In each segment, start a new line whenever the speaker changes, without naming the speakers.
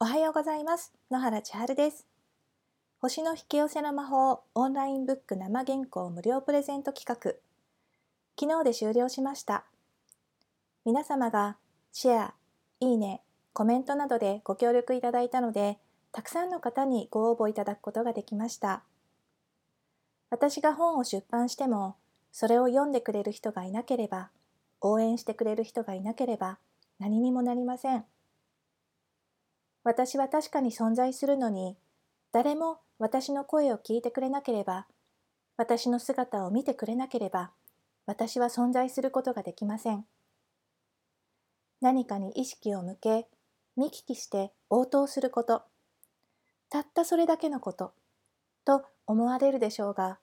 おはようございます。野原千春です。星の引き寄せの魔法オンラインブック生原稿無料プレゼント企画。昨日で終了しました。皆様がシェア、いいね、コメントなどでご協力いただいたので、たくさんの方にご応募いただくことができました。私が本を出版しても、それを読んでくれる人がいなければ、応援してくれる人がいなければ、何にもなりません。私は確かに存在するのに、誰も私の声を聞いてくれなければ、私の姿を見てくれなければ、私は存在することができません。何かに意識を向け、見聞きして応答すること、たったそれだけのこと、と思われるでしょうが、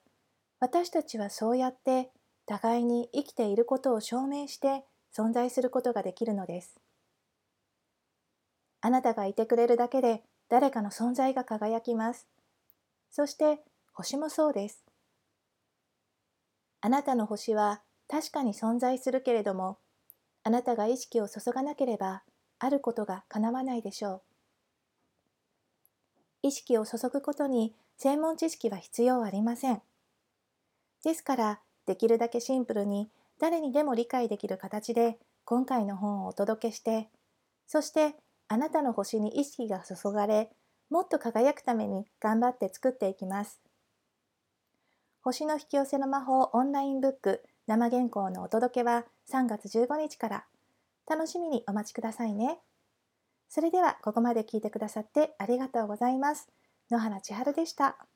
私たちはそうやって互いに生きていることを証明して存在することができるのです。あなたがいてくれるだけで誰かの存在が輝きます。そして星もそうです。あなたの星は確かに存在するけれども、あなたが意識を注がなければあることが叶わないでしょう。意識を注ぐことに専門知識は必要ありません。ですから、できるだけシンプルに誰にでも理解できる形で今回の本をお届けして、そしてあなたの星に意識が注がれ、もっと輝くために頑張って作っていきます。星の引き寄せの魔法オンラインブック生原稿のお届けは3月15日から。楽しみにお待ちくださいね。それではここまで聞いてくださってありがとうございます。野原千春でした。